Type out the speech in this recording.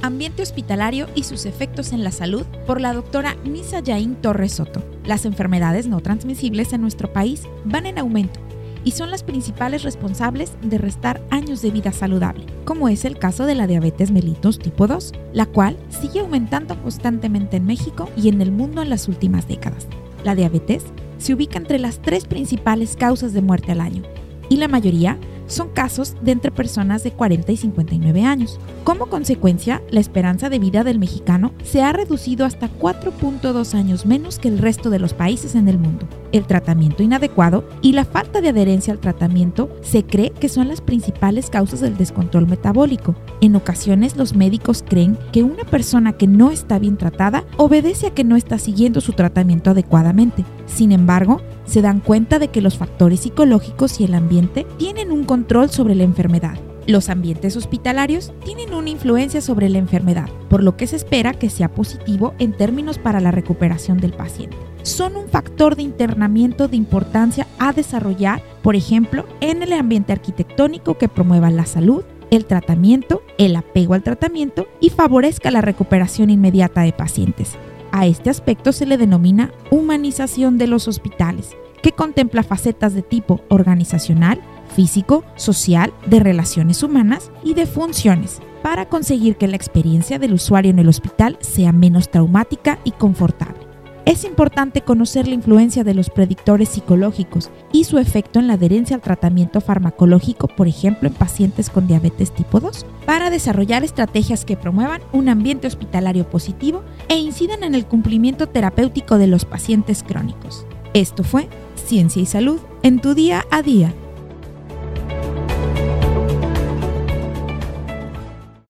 Ambiente hospitalario y sus efectos en la salud por la doctora Nisa Yain Torres Soto. Las enfermedades no transmisibles en nuestro país van en aumento y son las principales responsables de restar años de vida saludable, como es el caso de la diabetes mellitus tipo 2, la cual sigue aumentando constantemente en México y en el mundo en las últimas décadas. La diabetes se ubica entre las tres principales causas de muerte al año y la mayoría son casos de entre personas de 40 y 59 años. Como consecuencia, la esperanza de vida del mexicano se ha reducido hasta 4.2 años menos que el resto de los países en el mundo. El tratamiento inadecuado y la falta de adherencia al tratamiento se cree que son las principales causas del descontrol metabólico. En ocasiones los médicos creen que una persona que no está bien tratada obedece a que no está siguiendo su tratamiento adecuadamente. Sin embargo, se dan cuenta de que los factores psicológicos y el ambiente tienen un control sobre la enfermedad. Los ambientes hospitalarios tienen una influencia sobre la enfermedad, por lo que se espera que sea positivo en términos para la recuperación del paciente. Son un factor de internamiento de importancia a desarrollar, por ejemplo, en el ambiente arquitectónico que promueva la salud, el tratamiento, el apego al tratamiento y favorezca la recuperación inmediata de pacientes. A este aspecto se le denomina humanización de los hospitales, que contempla facetas de tipo organizacional, físico, social, de relaciones humanas y de funciones, para conseguir que la experiencia del usuario en el hospital sea menos traumática y confortable. Es importante conocer la influencia de los predictores psicológicos y su efecto en la adherencia al tratamiento farmacológico, por ejemplo, en pacientes con diabetes tipo 2, para desarrollar estrategias que promuevan un ambiente hospitalario positivo e incidan en el cumplimiento terapéutico de los pacientes crónicos. Esto fue Ciencia y Salud en tu día a día.